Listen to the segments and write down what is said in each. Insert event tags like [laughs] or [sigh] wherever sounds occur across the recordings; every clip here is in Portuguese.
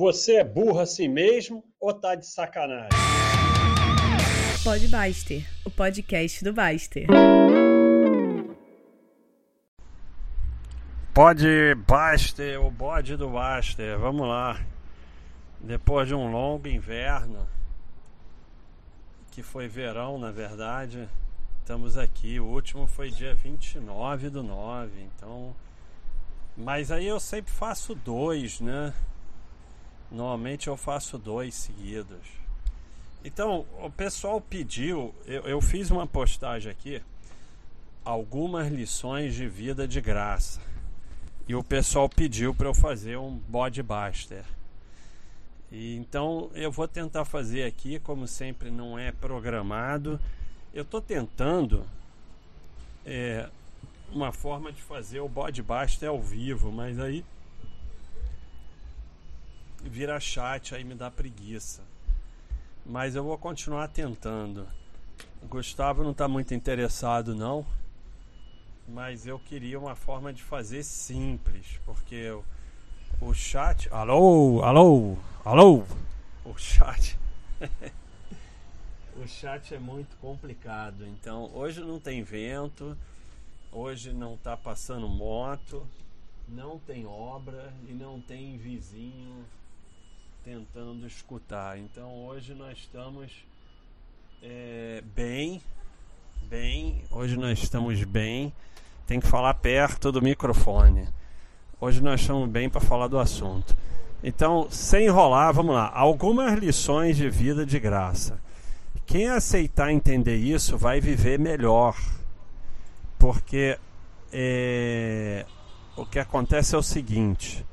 Você é burro assim mesmo ou tá de sacanagem? Pode Baster, o podcast do Baster. Pode Baster, o bode do Baster. Vamos lá. Depois de um longo inverno, que foi verão na verdade, estamos aqui. O último foi dia 29 do 9, então. Mas aí eu sempre faço dois, né? Normalmente eu faço dois seguidos. Então, o pessoal pediu, eu, eu fiz uma postagem aqui, algumas lições de vida de graça. E o pessoal pediu para eu fazer um bodybuster. E então eu vou tentar fazer aqui, como sempre não é programado. Eu estou tentando é, uma forma de fazer o bodybuster ao vivo, mas aí vira chat, aí me dá preguiça. Mas eu vou continuar tentando. O Gustavo não está muito interessado não, mas eu queria uma forma de fazer simples, porque o, o chat, alô, alô, alô, o chat, [laughs] o chat é muito complicado. Então hoje não tem vento, hoje não está passando moto, não tem obra e não tem vizinho tentando escutar. Então hoje nós estamos é, bem, bem. Hoje nós estamos bem. Tem que falar perto do microfone. Hoje nós estamos bem para falar do assunto. Então, sem enrolar, vamos lá. Algumas lições de vida de graça. Quem aceitar entender isso vai viver melhor. Porque é, o que acontece é o seguinte: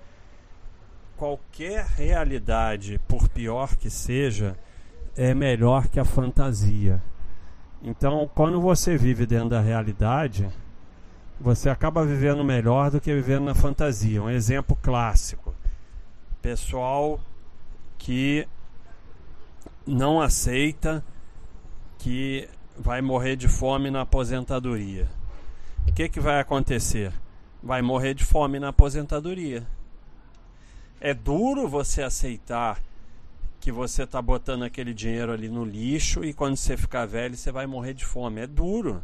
qualquer realidade, por pior que seja, é melhor que a fantasia. Então, quando você vive dentro da realidade, você acaba vivendo melhor do que vivendo na fantasia. Um exemplo clássico: pessoal que não aceita que vai morrer de fome na aposentadoria. O que, que vai acontecer? Vai morrer de fome na aposentadoria é duro você aceitar que você está botando aquele dinheiro ali no lixo e quando você ficar velho você vai morrer de fome. É duro.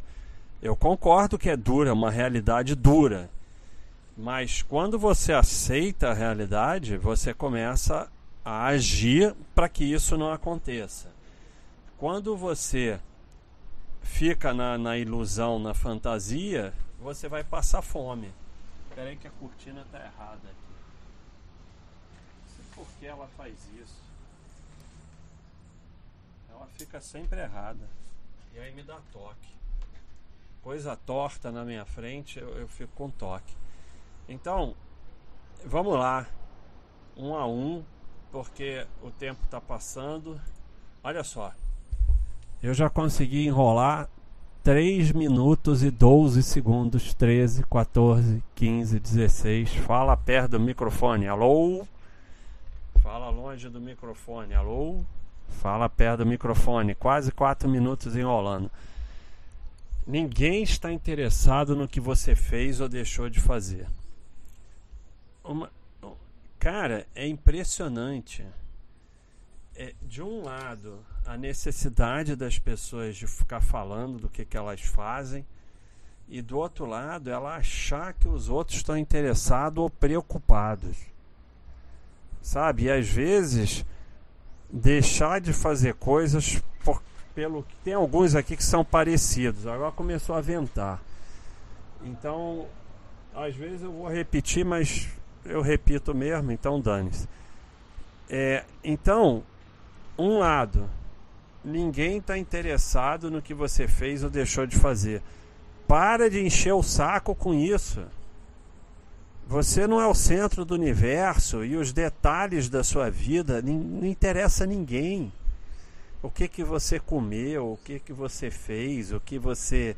Eu concordo que é duro, é uma realidade dura. Mas quando você aceita a realidade, você começa a agir para que isso não aconteça. Quando você fica na, na ilusão, na fantasia, você vai passar fome. Espera aí que a cortina está errada por que ela faz isso. Ela fica sempre errada. E aí me dá toque. Coisa torta na minha frente, eu, eu fico com toque. Então, vamos lá. Um a um, porque o tempo está passando. Olha só. Eu já consegui enrolar 3 minutos e 12 segundos. 13, 14, 15, 16. Fala perto do microfone. Alô? Fala longe do microfone. Alô? Fala perto do microfone. Quase quatro minutos enrolando. Ninguém está interessado no que você fez ou deixou de fazer. Uma... Cara, é impressionante. É, de um lado, a necessidade das pessoas de ficar falando do que, que elas fazem, e do outro lado, ela achar que os outros estão interessados ou preocupados sabe? E às vezes deixar de fazer coisas por, pelo que tem alguns aqui que são parecidos. Agora começou a ventar. Então, às vezes eu vou repetir, mas eu repito mesmo, então dane-se. É, então, um lado, ninguém está interessado no que você fez ou deixou de fazer. Para de encher o saco com isso. Você não é o centro do universo e os detalhes da sua vida não interessa a ninguém. O que que você comeu, o que que você fez, o que você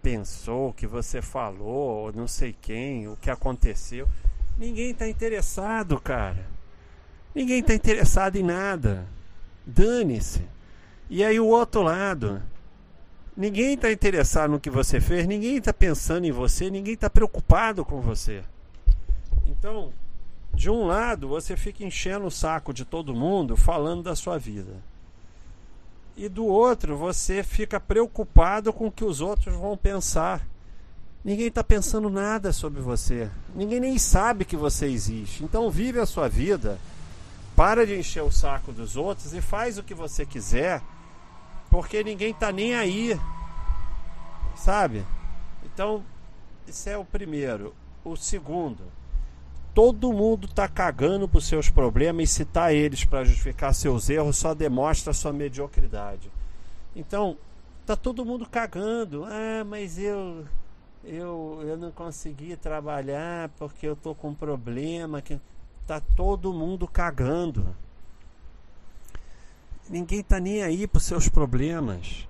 pensou, o que você falou, não sei quem, o que aconteceu. Ninguém está interessado, cara. Ninguém está interessado em nada. Dane-se. E aí o outro lado. Ninguém está interessado no que você fez, ninguém está pensando em você, ninguém está preocupado com você. Então, De um lado, você fica enchendo o saco de todo mundo falando da sua vida. E do outro, você fica preocupado com o que os outros vão pensar. Ninguém está pensando nada sobre você. Ninguém nem sabe que você existe. Então vive a sua vida. Para de encher o saco dos outros e faz o que você quiser, porque ninguém está nem aí. Sabe? Então, esse é o primeiro. O segundo, todo mundo está cagando para os seus problemas e citar eles para justificar seus erros só demonstra sua mediocridade. Então, tá todo mundo cagando. Ah, mas eu eu, eu não consegui trabalhar porque eu tô com problema. Que tá todo mundo cagando. Ninguém tá nem aí para os seus problemas.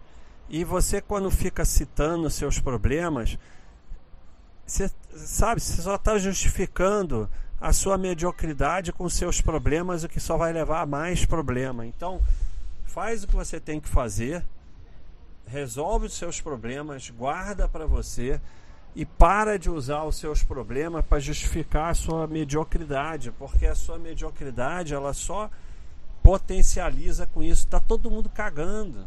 E você quando fica citando seus problemas, você sabe, você só está justificando a sua mediocridade com seus problemas, o que só vai levar a mais problema. Então, faz o que você tem que fazer, resolve os seus problemas, guarda para você e para de usar os seus problemas para justificar a sua mediocridade, porque a sua mediocridade ela só potencializa com isso. Tá todo mundo cagando.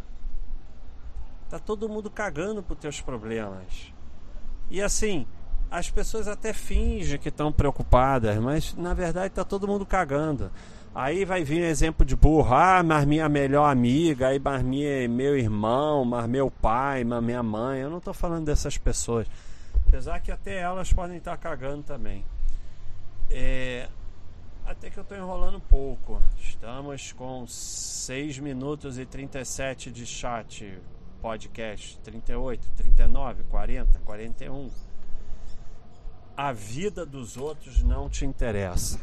Tá todo mundo cagando para os teus problemas. E assim, as pessoas até fingem que estão preocupadas, mas na verdade tá todo mundo cagando. Aí vai vir exemplo de burro, ah, mas minha melhor amiga, aí mas minha, meu irmão, mas meu pai, mas minha mãe. Eu não estou falando dessas pessoas. Apesar que até elas podem estar cagando também. É, até que eu estou enrolando um pouco. Estamos com 6 minutos e 37 de chat. Podcast 38, 39, 40, 41. A vida dos outros não te interessa.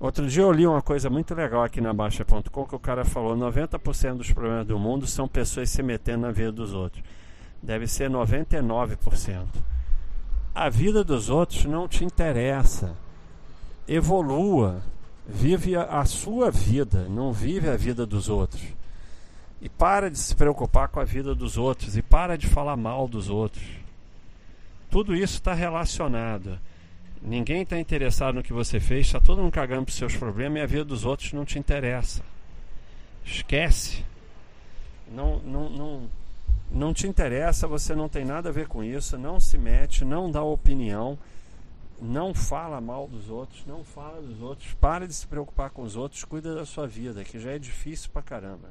Outro dia eu li uma coisa muito legal aqui na Baixa.com que o cara falou: 90% dos problemas do mundo são pessoas se metendo na vida dos outros. Deve ser 99% a vida dos outros não te interessa. Evolua, vive a, sua vida, não vive a vida dos outros. E para de se preocupar com a vida dos outros e para de falar mal dos outros. Tudo isso está relacionado. Ninguém está interessado no que você fez, está todo mundo cagando para os seus problemas e a vida dos outros não te interessa. Esquece. Não, não, não, não te interessa, você não tem nada a ver com isso, não se mete, não dá opinião, não fala mal dos outros, não fala dos outros, para de se preocupar com os outros, cuida da sua vida, que já é difícil pra caramba.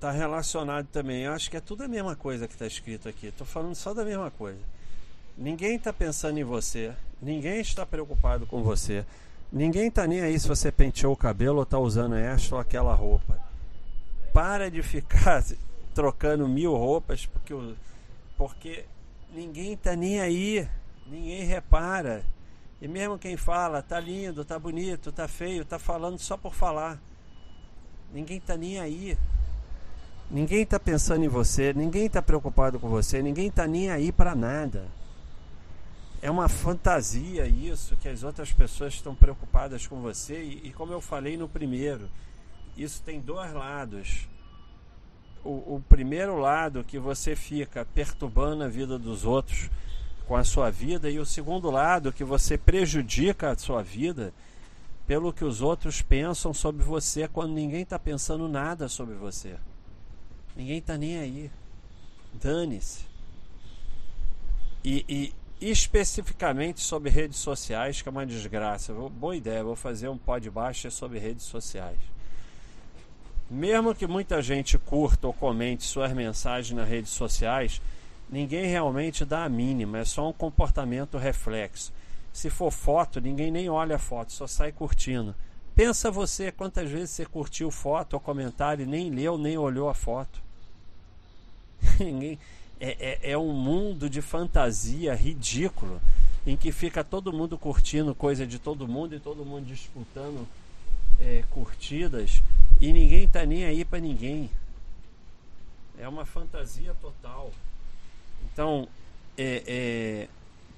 Tá relacionado também, eu acho que é tudo a mesma coisa que está escrito aqui. Estou falando só da mesma coisa. Ninguém está pensando em você, ninguém está preocupado com você, ninguém está nem aí se você penteou o cabelo ou está usando esta ou aquela roupa para de ficar [laughs] trocando mil roupas porque, porque ninguém tá nem aí, ninguém repara. E mesmo quem fala, tá lindo, tá bonito, tá feio, tá falando só por falar. Ninguém tá nem aí. Ninguém tá pensando em você, ninguém tá preocupado com você, ninguém tá nem aí para nada. É uma fantasia isso, que as outras pessoas estão preocupadas com você, e, e como eu falei no primeiro, isso tem dois lados. O, o, primeiro lado que você fica perturbando a vida dos outros com a sua vida, e o segundo lado que você prejudica a sua vida pelo que os outros pensam sobre você quando ninguém está pensando nada sobre você. Ninguém está nem aí. Dane-se. E, e, especificamente sobre redes sociais, que é uma desgraça. Boa ideia, vou fazer um pod baixo sobre redes sociais. Mesmo que muita gente curta ou comente suas mensagens nas redes sociais, ninguém realmente dá a mínima, é só um comportamento reflexo. Se for foto, ninguém nem olha a foto, só sai curtindo. Pensa você quantas vezes você curtiu foto ou comentário e nem leu, nem olhou a foto. [laughs] ninguém, é, é, é um mundo de fantasia ridículo em que fica todo mundo curtindo coisa de todo mundo e todo mundo disputando é, curtidas e ninguém tá nem aí para ninguém. É uma fantasia total. Então, é, é,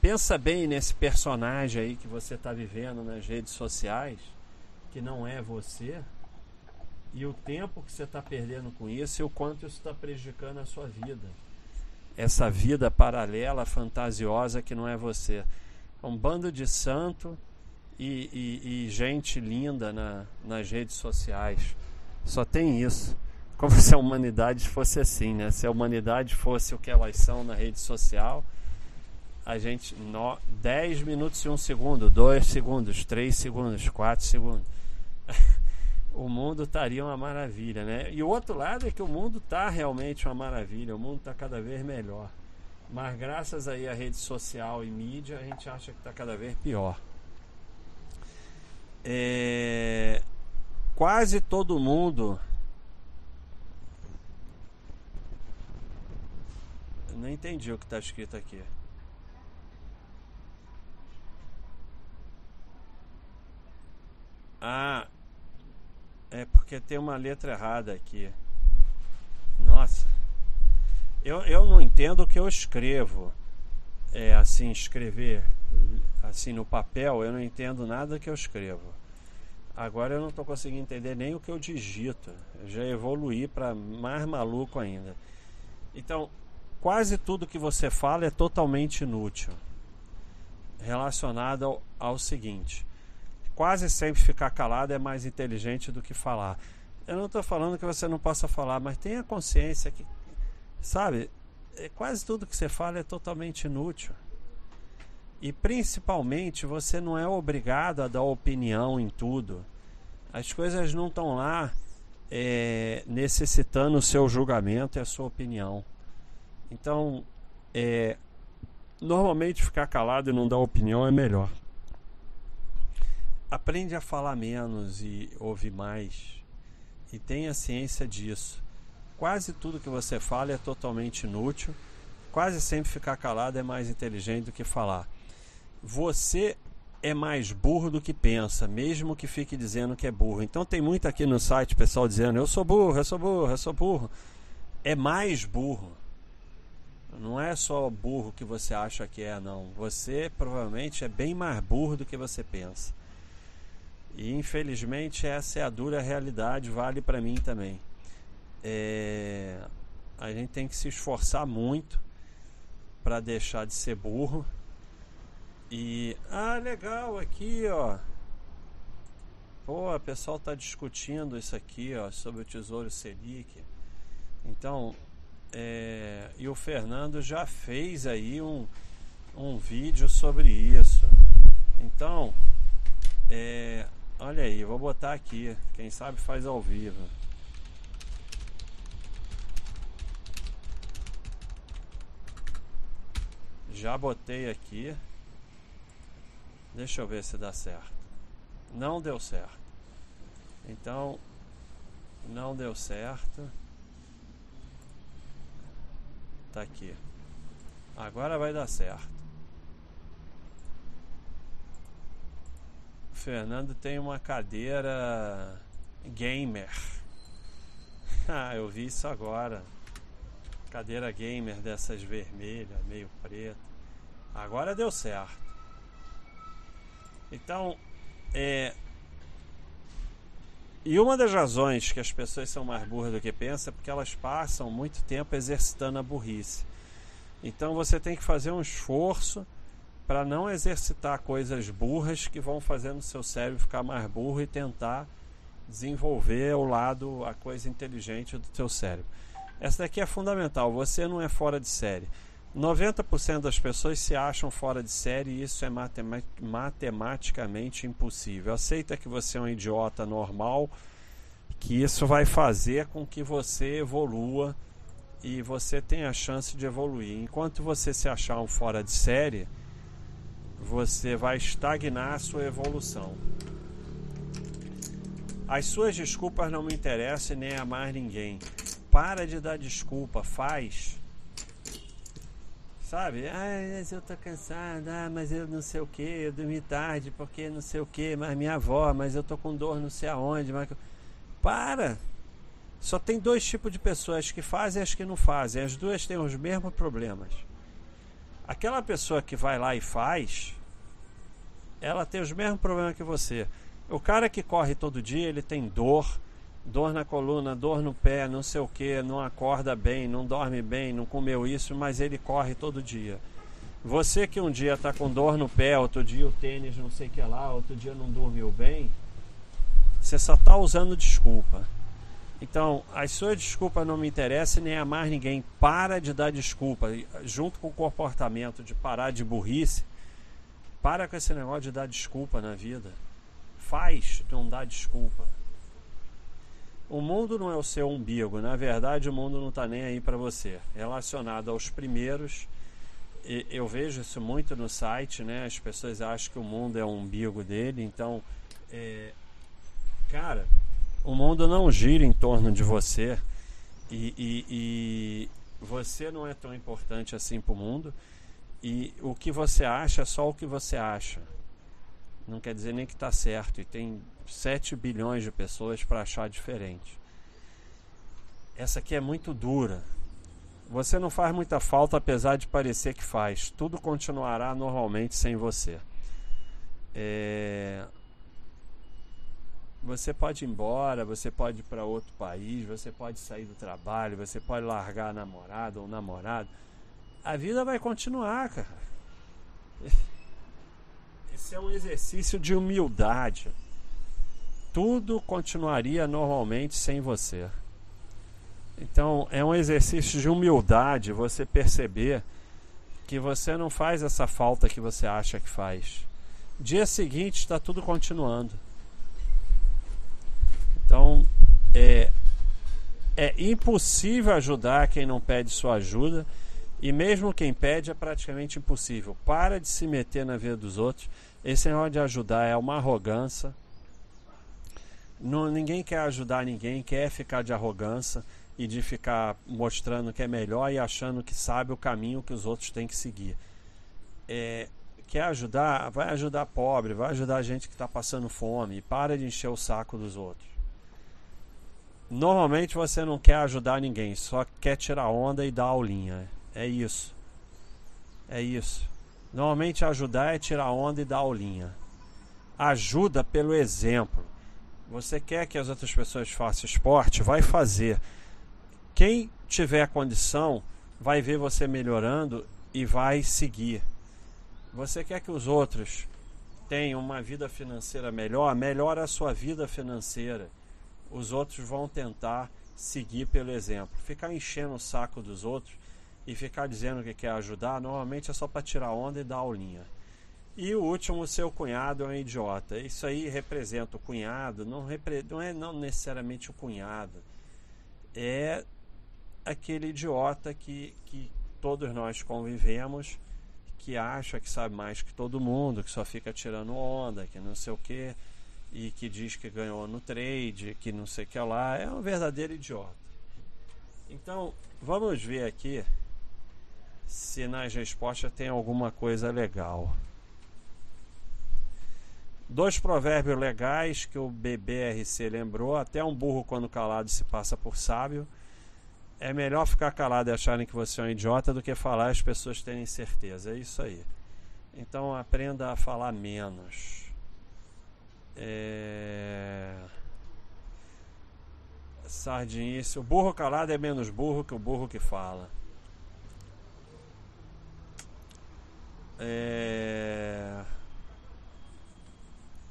pensa bem nesse personagem aí que você está vivendo nas redes sociais, que não é você, e o tempo que você está perdendo com isso e o quanto isso está prejudicando a sua vida. Essa vida paralela, fantasiosa que não é você. um bando de santo e, e, e gente linda na, nas redes sociais. Só tem isso. Como [laughs] se a humanidade fosse assim, né? Se a humanidade fosse o que elas são na rede social, a gente. No, 10 minutos e 1 segundo, 2 segundos, 3 segundos, 4 segundos. [laughs] o mundo estaria uma maravilha, né? E o outro lado é que o mundo está realmente uma maravilha, o mundo está cada vez melhor. Mas graças aí à rede social e mídia, a gente acha que está cada vez pior. É... Quase todo mundo. Não entendi o que está escrito aqui. Ah, é porque tem uma letra errada aqui. Nossa. Eu, eu não entendo o que eu escrevo. É assim, escrever assim no papel, eu não entendo nada que eu escrevo. Agora eu não estou conseguindo entender nem o que eu digito. Eu já evoluí para mais maluco ainda. Então, quase tudo que você fala é totalmente inútil. Relacionado ao, ao seguinte: quase sempre ficar calado é mais inteligente do que falar. Eu não estou falando que você não possa falar, mas tenha consciência que, sabe, é, quase tudo que você fala é totalmente inútil. E principalmente você não é obrigado a dar opinião em tudo. As coisas não estão lá é, necessitando o seu julgamento e a sua opinião. Então, é, normalmente ficar calado e não dar opinião é melhor aprende a falar menos e ouvir mais. E tenha ciência disso. Quase tudo que você fala é totalmente inútil. Quase sempre ficar calado é mais inteligente do que falar. Você é mais burro do que pensa, mesmo que fique dizendo que é burro. Então tem muito aqui no site pessoal dizendo: "Eu sou burro, eu sou burro, eu sou burro". É mais burro. Não é só burro que você acha que é, não. Você provavelmente é bem mais burro do que você pensa. E infelizmente essa é a dura realidade, vale para mim também. É, a gente tem que se esforçar muito para deixar de ser burro. E ah, legal aqui, ó. Pô, o pessoal está discutindo isso aqui, ó, sobre o Tesouro Selic. Então, é, e o Fernando já fez aí um, um vídeo sobre isso. Então, é, Olha aí, vou botar aqui. Quem sabe faz ao vivo. Já botei aqui. Deixa eu ver se dá certo. Não deu certo. Então, não deu certo. Tá aqui. Agora vai dar certo. Fernando tem uma cadeira gamer. [laughs] ah, eu vi isso agora. Cadeira gamer dessas vermelhas, meio preta. Agora deu certo. Então, é. E uma das razões que as pessoas são mais burras do que pensam é porque elas passam muito tempo exercitando a burrice. Então você tem que fazer um esforço para não exercitar coisas burras que vão fazendo o seu cérebro ficar mais burro e tentar desenvolver o lado, a coisa inteligente do seu cérebro. Essa daqui é fundamental, você não é fora de série. 90% das pessoas se acham fora de série e isso é matematicamente impossível. Aceita que você é um idiota normal, que isso vai fazer com que você evolua e você tenha a chance de evoluir. Enquanto você se achar um fora de série, você vai estagnar a sua evolução. As suas desculpas não me interessam nem a mais ninguém. Para de dar desculpa, faz. Sabe? Ah, mas eu tô cansado, ah, mas eu não sei o que, eu dormi tarde porque não sei o que, mas minha avó, mas eu tô com dor não sei aonde. Mas... Para! Só tem dois tipos de pessoas, que fazem e as que não fazem. As duas têm os mesmos problemas. Aquela pessoa que vai lá e faz, ela tem os mesmos problemas que você. O cara que corre todo dia, ele tem dor, dor na coluna, dor no pé, não sei o que, não acorda bem, não dorme bem, não comeu isso, mas ele corre todo dia. Você que um dia está com dor no pé, outro dia o tênis não sei o que lá, outro dia não dormiu bem, você só está usando desculpa. Então, as suas desculpas não me interessam nem a mais ninguém. Para de dar desculpa. Junto com o comportamento de parar de burrice, para com esse negócio de dar desculpa na vida. Faz, não dá desculpa. O mundo não é o seu umbigo. Na verdade, o mundo não está nem aí para você. Relacionado aos primeiros eu vejo isso muito no site, né? As pessoas acham que o mundo é o umbigo dele, então, é, cara, o mundo não gira em torno de você e, e, e você não é tão importante assim para o mundo e o que você acha é só o que você acha. Não quer dizer nem que está certo e tem 7 bilhões de pessoas para achar diferente. Essa aqui é muito dura, você não faz muita falta, apesar de parecer que faz. Tudo continuará normalmente sem você. É... Você pode ir embora, você pode ir para outro país, você pode sair do trabalho, você pode largar a namorada ou namorado. A vida vai continuar, cara. [laughs] Esse é um exercício de humildade. Tudo continuaria normalmente sem você. Então, é um exercício de humildade você perceber que você não faz essa falta que você acha que faz. Dia seguinte está tudo continuando. Então, é, é impossível ajudar quem não pede sua ajuda. E mesmo quem pede é praticamente impossível. Para de se meter na vida dos outros. Esse negócio de ajudar é uma arrogância. Não, ninguém quer ajudar ninguém, quer ficar de arrogância e de ficar mostrando que é melhor e achando que sabe o caminho que os outros têm que seguir. É, quer ajudar? Vai ajudar pobre, vai ajudar gente que está passando fome para de encher o saco dos outros. Normalmente você não quer ajudar ninguém, só quer tirar onda e dar aulinha. É isso. É isso. Normalmente ajudar é tirar onda e dar aulinha. Ajuda pelo exemplo. Você quer que as outras pessoas façam esporte? Vai fazer quem tiver condição vai ver você melhorando e vai seguir. Você quer que os outros tenham uma vida financeira melhor? Melhora a sua vida financeira. Os outros vão tentar seguir pelo exemplo. Ficar enchendo o saco dos outros e ficar dizendo que quer ajudar, normalmente é só para tirar onda e dar aulinha. E o último, seu cunhado é um idiota. Isso aí representa o cunhado, não, repre... não é não necessariamente o cunhado. É aquele idiota que, que todos nós convivemos, que acha que sabe mais que todo mundo, que só fica tirando onda, que não sei o que, e que diz que ganhou no trade, que não sei o que lá, é um verdadeiro idiota. Então, vamos ver aqui se nas respostas tem alguma coisa legal. Dois provérbios legais que o BBRC lembrou: até um burro, quando calado, se passa por sábio é melhor ficar calado e acharem que você é um idiota do que falar e as pessoas terem certeza. É isso aí. Então aprenda a falar menos. É... Sardinice. O burro calado é menos burro que o burro que fala. É...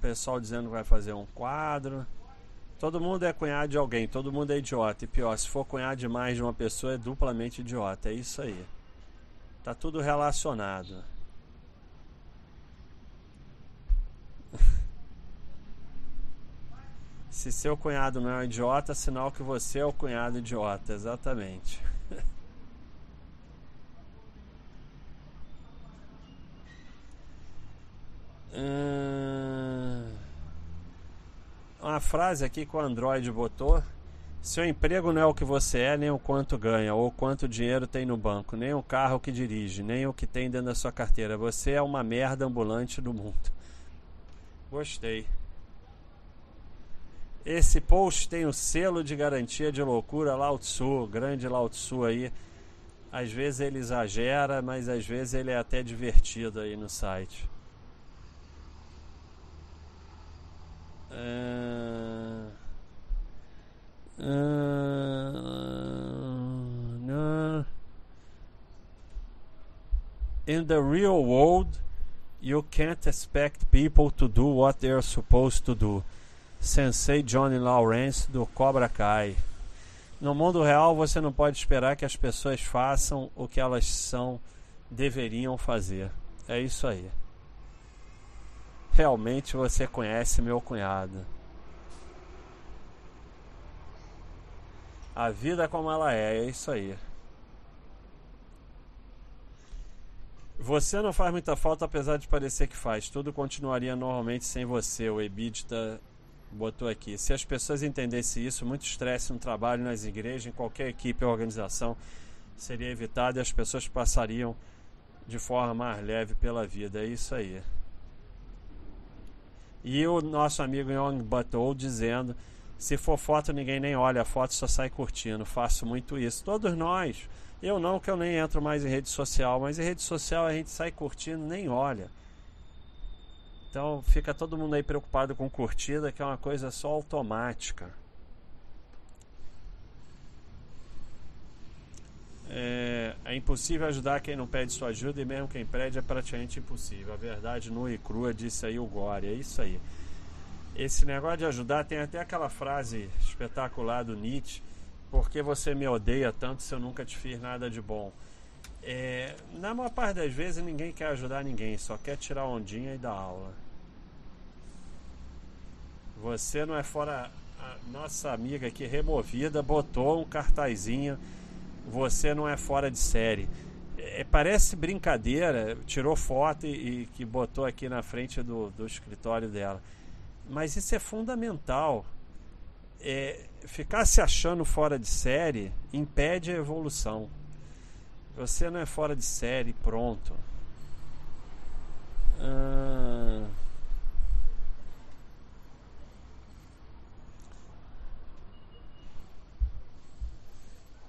Pessoal dizendo que vai fazer um quadro. Todo mundo é cunhado de alguém, todo mundo é idiota. E pior, se for cunhado de mais de uma pessoa, é duplamente idiota. É isso aí. Tá tudo relacionado. Se seu cunhado não é um idiota, sinal que você é o cunhado idiota, exatamente. hum [laughs] uma frase aqui que o Android botou. Seu emprego não é o que você é, nem o quanto ganha, ou quanto dinheiro tem no banco, nem o carro que dirige, nem o que tem dentro da sua carteira. Você é uma merda ambulante do mundo. Gostei. Esse post tem o selo de garantia de loucura Lao Tzu, grande Lao Tzu aí. Às vezes ele exagera, mas às vezes ele é até divertido aí no site. Uh, uh, In the real world, you can't expect people to do what they're supposed to do. Sensei Johnny Lawrence do Cobra Kai. No mundo real, você não pode esperar que as pessoas façam o que elas são, deveriam fazer. É isso aí. Realmente você conhece meu cunhado. A vida como ela é, é isso aí. Você não faz muita falta, apesar de parecer que faz. Tudo continuaria normalmente sem você. O Ebitda botou aqui. Se as pessoas entendessem isso, muito estresse no trabalho, nas igrejas, em qualquer equipe ou organização seria evitado e as pessoas passariam de forma mais leve pela vida. É isso aí. E o nosso amigo Young Butthole dizendo: se for foto, ninguém nem olha, a foto só sai curtindo. Faço muito isso. Todos nós. Eu não, que eu nem entro mais em rede social, mas em rede social a gente sai curtindo, nem olha. Então fica todo mundo aí preocupado com curtida, que é uma coisa só automática. É, é, impossível ajudar quem não pede sua ajuda e mesmo quem pede é praticamente impossível. A verdade nua e crua, disse aí o Gore. É isso aí. Esse negócio de ajudar tem até aquela frase espetacular do Nietzsche: Por que você me odeia tanto se eu nunca te fiz nada de bom? É, na maior parte das vezes ninguém quer ajudar ninguém, só quer tirar ondinha e dar aula. Você não é fora. A nossa amiga aqui removida botou um cartazinho. Você não é fora de série. É, parece brincadeira, tirou foto e, e, que botou aqui na frente do, do escritório dela. Mas isso é fundamental. É, ficar se achando fora de série impede a evolução. Você não é fora de série, pronto. Ah...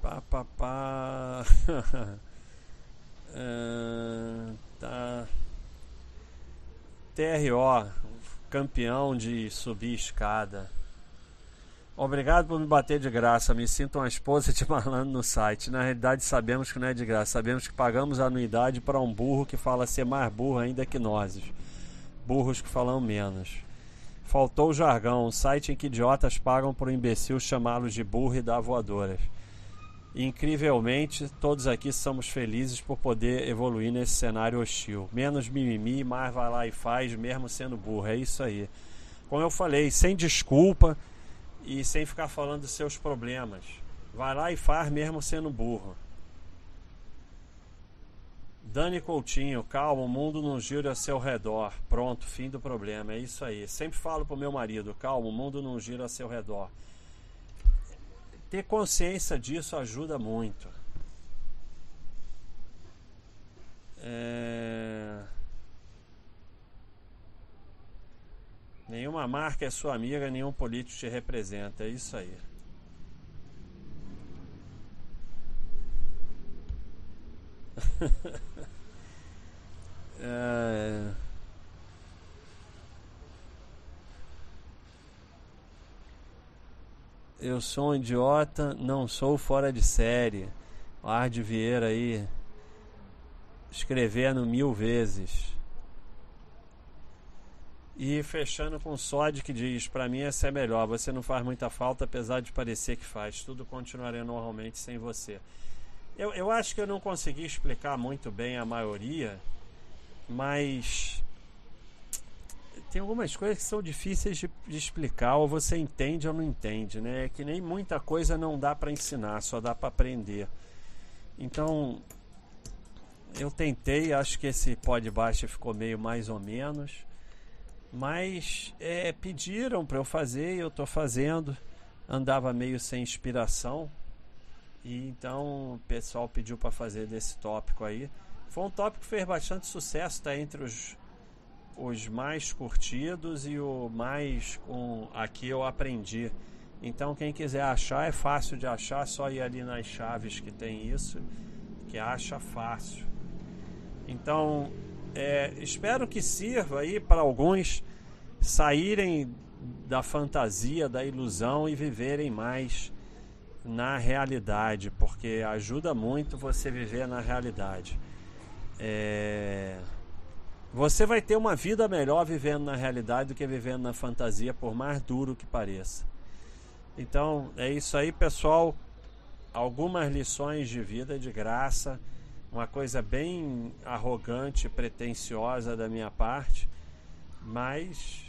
Pá, pá, pá. [laughs] ah, tá. TRO, campeão de subir escada. Obrigado por me bater de graça. Me sinto uma esposa de [laughs] malandro no site. Na realidade, sabemos que não é de graça. Sabemos que pagamos anuidade para um burro que fala ser mais burro ainda que nós. Burros que falam menos. Faltou o jargão, um site em que idiotas pagam por um imbecil chamá-los de burro e dar voadoras. Incrivelmente, todos aqui somos felizes por poder evoluir nesse cenário hostil. Menos mimimi, mais vai lá e faz, mesmo sendo burro. É isso aí. Como eu falei, sem desculpa e sem ficar falando dos seus problemas. Vai lá e faz mesmo sendo burro. Dani Coutinho, calma, o mundo não gira ao seu redor. Pronto, fim do problema. É isso aí. Sempre falo pro meu marido, calma, o mundo não gira ao seu redor. Ter consciência disso ajuda muito. É... Nenhuma marca é sua amiga, nenhum político te representa. É isso aí. [laughs] é... Eu sou um idiota, não sou fora de série. O Arde Vieira aí escrevendo mil vezes. E fechando com o Sod que diz: Para mim essa é melhor. Você não faz muita falta, apesar de parecer que faz. Tudo continuaria normalmente sem você. Eu, eu acho que eu não consegui explicar muito bem a maioria, mas tem algumas coisas que são difíceis de, de, explicar, ou você entende ou não entende, né? É que nem muita coisa não dá para ensinar, só dá para aprender. Então, eu tentei, acho que esse pó de baixo ficou meio mais ou menos. Mas é, pediram para eu fazer e eu estou fazendo. Andava meio sem inspiração. E então o pessoal pediu para fazer desse tópico aí. Foi um tópico que fez bastante sucesso, está entre os, os mais curtidos e o mais com aqui eu aprendi. Então quem quiser achar é fácil de achar, só ir ali nas chaves que tem isso, que acha fácil. Então é, espero que sirva aí para alguns saírem da fantasia, da ilusão e viverem mais na realidade, porque ajuda muito você viver na realidade. É... Você vai ter uma vida melhor vivendo na realidade do que vivendo na fantasia, por mais duro que pareça. Então é isso aí, pessoal. Algumas lições de vida de graça, uma coisa bem arrogante, pretensiosa da minha parte, mas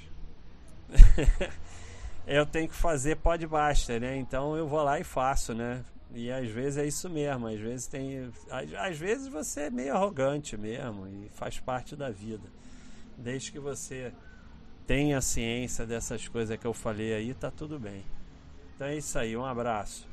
[laughs] eu tenho que fazer pode basta, né? Então eu vou lá e faço, né? E às vezes é isso mesmo, às vezes tem. Às, às vezes você é meio arrogante mesmo e faz parte da vida. Desde que você tenha ciência dessas coisas que eu falei aí, tá tudo bem. Então é isso aí, um abraço.